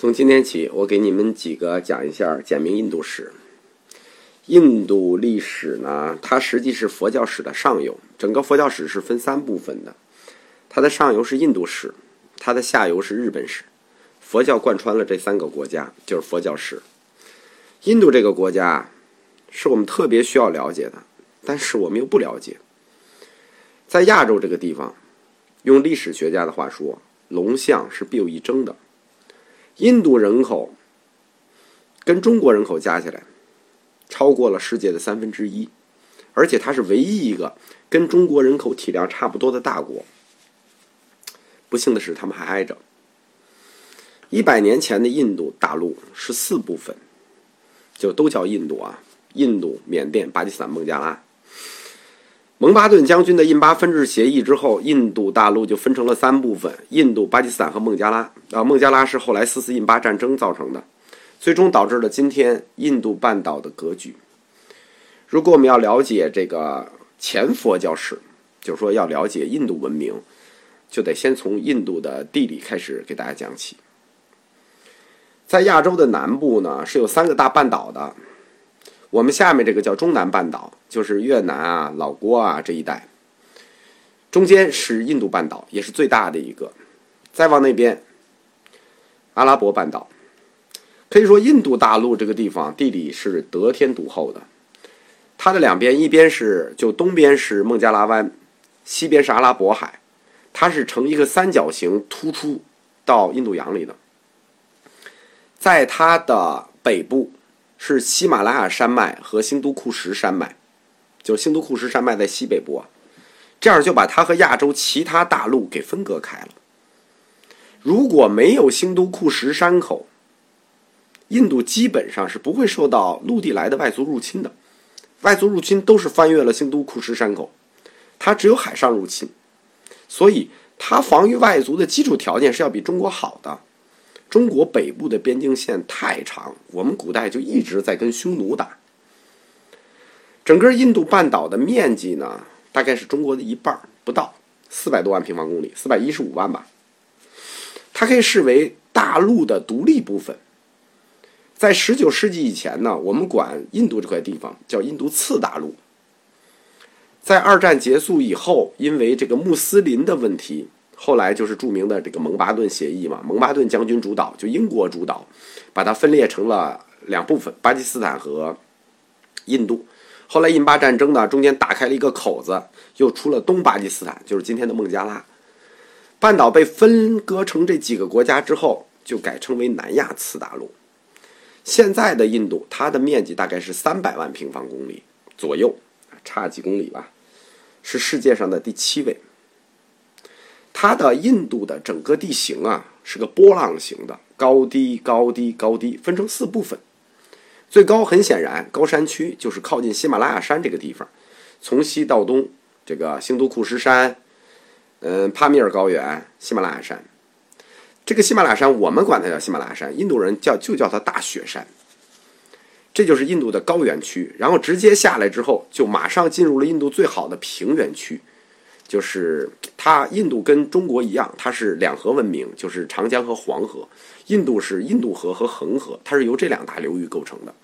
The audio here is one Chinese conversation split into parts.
从今天起，我给你们几个讲一下简明印度史。印度历史呢，它实际是佛教史的上游。整个佛教史是分三部分的，它的上游是印度史，它的下游是日本史。佛教贯穿了这三个国家，就是佛教史。印度这个国家是我们特别需要了解的，但是我们又不了解。在亚洲这个地方，用历史学家的话说，龙象是必有一争的。印度人口跟中国人口加起来超过了世界的三分之一，而且它是唯一一个跟中国人口体量差不多的大国。不幸的是，他们还挨着。一百年前的印度大陆是四部分，就都叫印度啊：印度、缅甸、巴基斯坦、孟加拉。蒙巴顿将军的印巴分治协议之后，印度大陆就分成了三部分：印度、巴基斯坦和孟加拉。啊，孟加拉是后来四次印巴战争造成的，最终导致了今天印度半岛的格局。如果我们要了解这个前佛教史，就是说要了解印度文明，就得先从印度的地理开始给大家讲起。在亚洲的南部呢，是有三个大半岛的。我们下面这个叫中南半岛，就是越南啊、老挝啊这一带。中间是印度半岛，也是最大的一个。再往那边，阿拉伯半岛。可以说，印度大陆这个地方地理是得天独厚的。它的两边，一边是就东边是孟加拉湾，西边是阿拉伯海，它是呈一个三角形突出到印度洋里的。在它的北部。是喜马拉雅山脉和新都库什山脉，就是新都库什山脉在西北部啊，这样就把它和亚洲其他大陆给分隔开了。如果没有新都库什山口，印度基本上是不会受到陆地来的外族入侵的。外族入侵都是翻越了新都库什山口，它只有海上入侵，所以它防御外族的基础条件是要比中国好的。中国北部的边境线太长，我们古代就一直在跟匈奴打。整个印度半岛的面积呢，大概是中国的一半不到，四百多万平方公里，四百一十五万吧。它可以视为大陆的独立部分。在十九世纪以前呢，我们管印度这块地方叫印度次大陆。在二战结束以后，因为这个穆斯林的问题。后来就是著名的这个蒙巴顿协议嘛，蒙巴顿将军主导，就英国主导，把它分裂成了两部分，巴基斯坦和印度。后来印巴战争呢，中间打开了一个口子，又出了东巴基斯坦，就是今天的孟加拉。半岛被分割成这几个国家之后，就改称为南亚次大陆。现在的印度，它的面积大概是三百万平方公里左右，差几公里吧，是世界上的第七位。它的印度的整个地形啊，是个波浪形的，高低高低高低，分成四部分。最高很显然，高山区就是靠近喜马拉雅山这个地方，从西到东，这个兴都库什山，嗯，帕米尔高原，喜马拉雅山。这个喜马拉雅山，我们管它叫喜马拉雅山，印度人叫就叫它大雪山。这就是印度的高原区，然后直接下来之后，就马上进入了印度最好的平原区。就是它，印度跟中国一样，它是两河文明，就是长江和黄河。印度是印度河和恒河，它是由这两大流域构成的。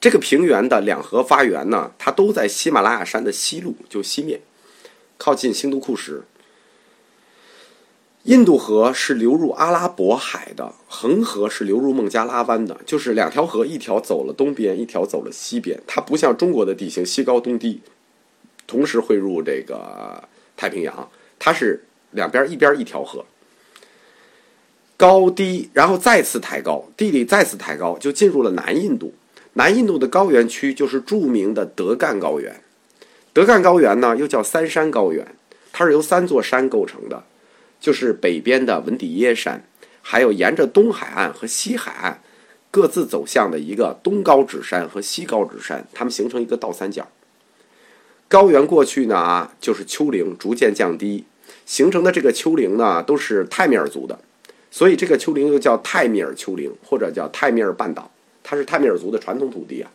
这个平原的两河发源呢，它都在喜马拉雅山的西麓，就西面，靠近新都库什。印度河是流入阿拉伯海的，恒河是流入孟加拉湾的，就是两条河，一条走了东边，一条走了西边。它不像中国的地形，西高东低。同时汇入这个太平洋，它是两边一边一条河，高低，然后再次抬高，地理再次抬高，就进入了南印度。南印度的高原区就是著名的德干高原。德干高原呢，又叫三山高原，它是由三座山构成的，就是北边的文底耶山，还有沿着东海岸和西海岸各自走向的一个东高指山和西高指山，它们形成一个倒三角。高原过去呢啊，就是丘陵逐渐降低形成的这个丘陵呢，都是泰米尔族的，所以这个丘陵又叫泰米尔丘陵或者叫泰米尔半岛，它是泰米尔族的传统土地啊。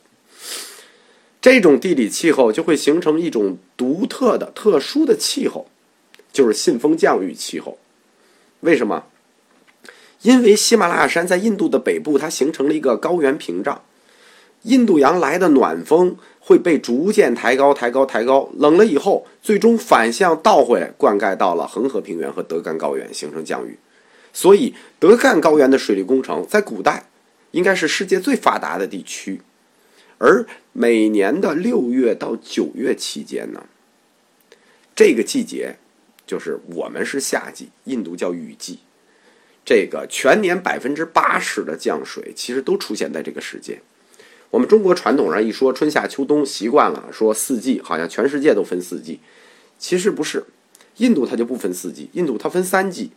这种地理气候就会形成一种独特的、特殊的气候，就是信风降雨气候。为什么？因为喜马拉雅山在印度的北部，它形成了一个高原屏障，印度洋来的暖风会被逐渐抬高、抬高、抬高，冷了以后，最终反向倒回来，灌溉到了恒河平原和德干高原，形成降雨。所以，德干高原的水利工程在古代应该是世界最发达的地区。而每年的六月到九月期间呢，这个季节就是我们是夏季，印度叫雨季。这个全年百分之八十的降水其实都出现在这个时间。我们中国传统上一说春夏秋冬，习惯了说四季，好像全世界都分四季。其实不是，印度它就不分四季，印度它分三季。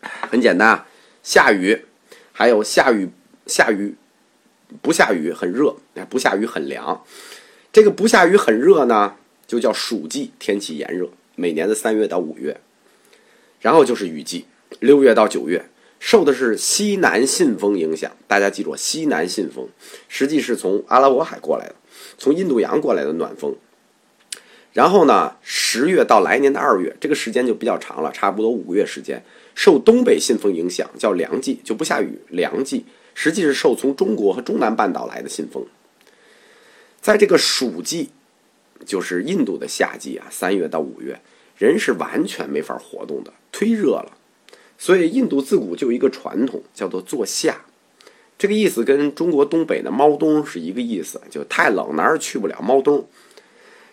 很简单啊，下雨，还有下雨，下雨。不下雨很热，不下雨很凉。这个不下雨很热呢，就叫暑季，天气炎热。每年的三月到五月，然后就是雨季，六月到九月，受的是西南信风影响。大家记住，西南信风实际是从阿拉伯海过来的，从印度洋过来的暖风。然后呢，十月到来年的二月，这个时间就比较长了，差不多五个月时间，受东北信风影响，叫凉季，就不下雨，凉季。实际是受从中国和中南半岛来的信风，在这个暑季，就是印度的夏季啊，三月到五月，人是完全没法活动的，忒热了。所以印度自古就有一个传统，叫做坐夏，这个意思跟中国东北的猫冬是一个意思，就太冷哪儿去不了，猫冬。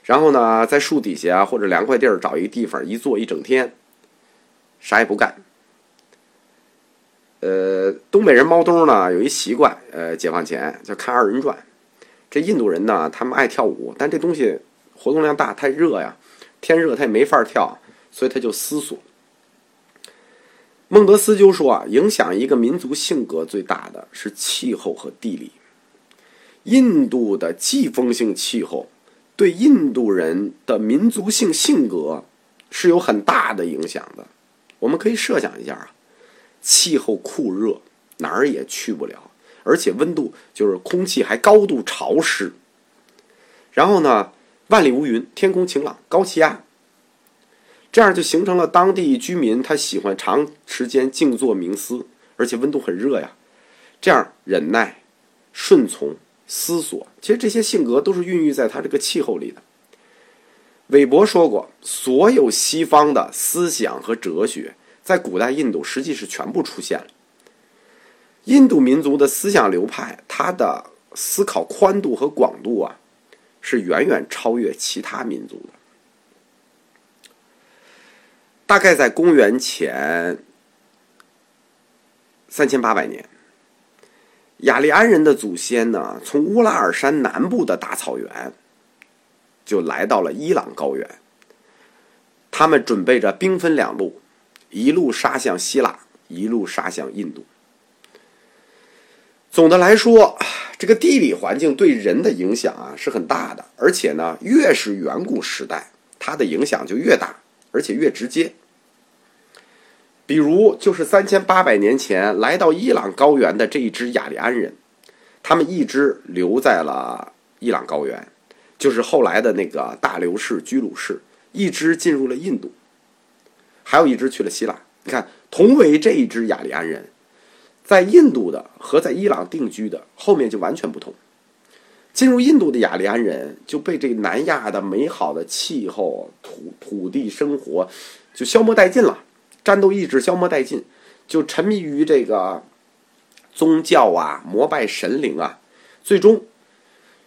然后呢，在树底下或者凉快地儿找一个地方一坐一整天，啥也不干。呃，东北人猫冬呢有一习惯，呃，解放前就看二人转。这印度人呢，他们爱跳舞，但这东西活动量大，太热呀，天热他也没法跳，所以他就思索。孟德斯鸠说啊，影响一个民族性格最大的是气候和地理。印度的季风性气候对印度人的民族性性格是有很大的影响的。我们可以设想一下啊。气候酷热，哪儿也去不了，而且温度就是空气还高度潮湿。然后呢，万里无云，天空晴朗，高气压，这样就形成了当地居民他喜欢长时间静坐冥思，而且温度很热呀。这样忍耐、顺从、思索，其实这些性格都是孕育在他这个气候里的。韦伯说过，所有西方的思想和哲学。在古代印度，实际是全部出现了。印度民族的思想流派，它的思考宽度和广度啊，是远远超越其他民族的。大概在公元前三千八百年，雅利安人的祖先呢，从乌拉尔山南部的大草原，就来到了伊朗高原。他们准备着兵分两路。一路杀向希腊，一路杀向印度。总的来说，这个地理环境对人的影响啊是很大的，而且呢，越是远古时代，它的影响就越大，而且越直接。比如，就是三千八百年前来到伊朗高原的这一支雅利安人，他们一直留在了伊朗高原，就是后来的那个大流士、居鲁士，一直进入了印度。还有一支去了希腊。你看，同为这一支雅利安人，在印度的和在伊朗定居的后面就完全不同。进入印度的雅利安人就被这南亚的美好的气候、土土地生活就消磨殆尽了，战斗意志消磨殆尽，就沉迷于这个宗教啊、膜拜神灵啊。最终，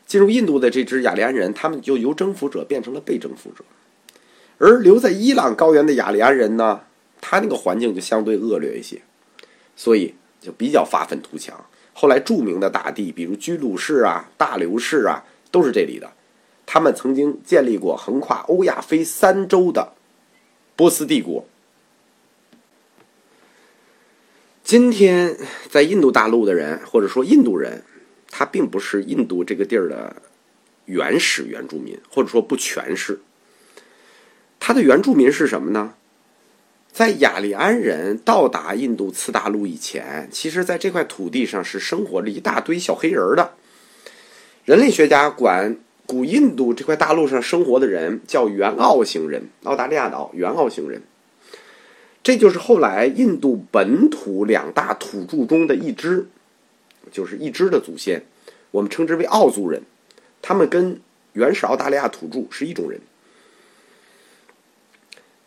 进入印度的这支雅利安人，他们就由征服者变成了被征服者。而留在伊朗高原的雅利安人呢，他那个环境就相对恶劣一些，所以就比较发愤图强。后来著名的大帝，比如居鲁士啊、大流士啊，都是这里的。他们曾经建立过横跨欧亚非三洲的波斯帝国。今天在印度大陆的人，或者说印度人，他并不是印度这个地儿的原始原住民，或者说不全是。他的原住民是什么呢？在雅利安人到达印度次大陆以前，其实在这块土地上是生活着一大堆小黑人的。人类学家管古印度这块大陆上生活的人叫原澳型人，澳大利亚岛原澳型人。这就是后来印度本土两大土著中的一支，就是一支的祖先，我们称之为奥族人，他们跟原始澳大利亚土著是一种人。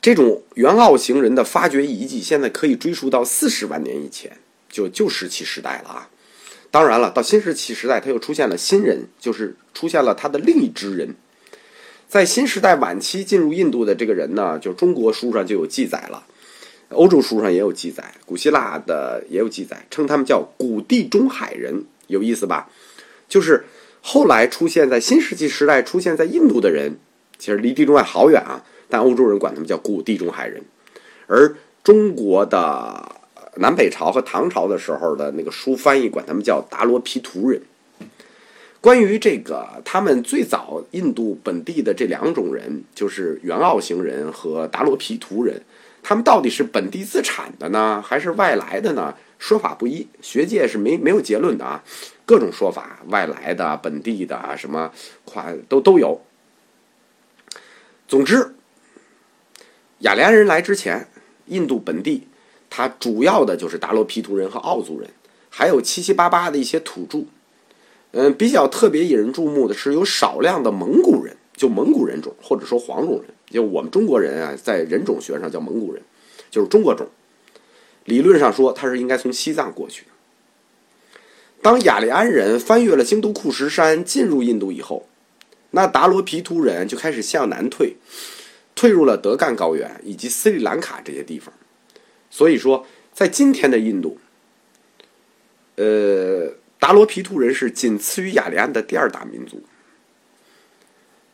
这种原澳型人的发掘遗迹，现在可以追溯到四十万年以前，就旧石器时代了啊。当然了，到新石器时代，它又出现了新人，就是出现了他的另一支人。在新时代晚期进入印度的这个人呢，就中国书上就有记载了，欧洲书上也有记载，古希腊的也有记载，称他们叫古地中海人，有意思吧？就是后来出现在新石器时代出现在印度的人，其实离地中海好远啊，但欧洲人管他们叫古地中海人，而中国的。南北朝和唐朝的时候的那个书翻译管他们叫达罗毗荼人。关于这个，他们最早印度本地的这两种人，就是原澳型人和达罗毗荼人，他们到底是本地自产的呢，还是外来的呢？说法不一，学界是没没有结论的啊，各种说法，外来的、本地的，什么跨都都有。总之，雅利安人来之前，印度本地。它主要的就是达罗毗荼人和奥族人，还有七七八八的一些土著。嗯，比较特别引人注目的是有少量的蒙古人，就蒙古人种或者说黄种人，就我们中国人啊，在人种学上叫蒙古人，就是中国种。理论上说，他是应该从西藏过去的。当雅利安人翻越了京都库什山进入印度以后，那达罗毗荼人就开始向南退，退入了德干高原以及斯里兰卡这些地方。所以说，在今天的印度，呃，达罗毗荼人是仅次于雅利安的第二大民族。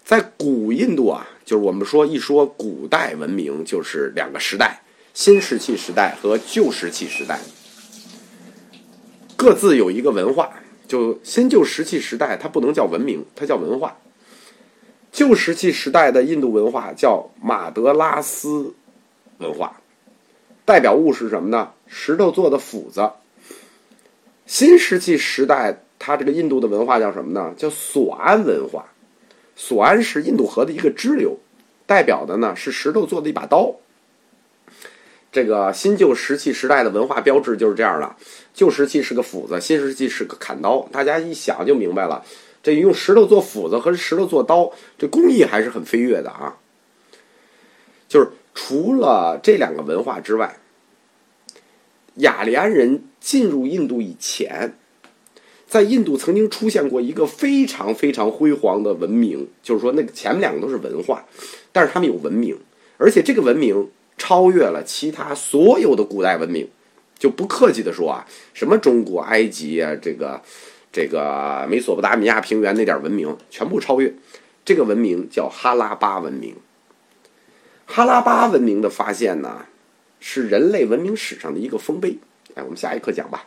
在古印度啊，就是我们说一说古代文明，就是两个时代：新石器时代和旧石器时代，各自有一个文化。就新旧石器时代，它不能叫文明，它叫文化。旧石器时代的印度文化叫马德拉斯文化。代表物是什么呢？石头做的斧子。新石器时代，它这个印度的文化叫什么呢？叫索安文化。索安是印度河的一个支流，代表的呢是石头做的一把刀。这个新旧石器时代的文化标志就是这样了：旧石器是个斧子，新石器是个砍刀。大家一想就明白了，这用石头做斧子和石头做刀，这工艺还是很飞跃的啊。就是。除了这两个文化之外，雅利安人进入印度以前，在印度曾经出现过一个非常非常辉煌的文明，就是说那个前面两个都是文化，但是他们有文明，而且这个文明超越了其他所有的古代文明，就不客气的说啊，什么中国、埃及啊，这个这个美索不达米亚平原那点文明全部超越，这个文明叫哈拉巴文明。哈拉巴文明的发现呢，是人类文明史上的一个丰碑。哎，我们下一课讲吧。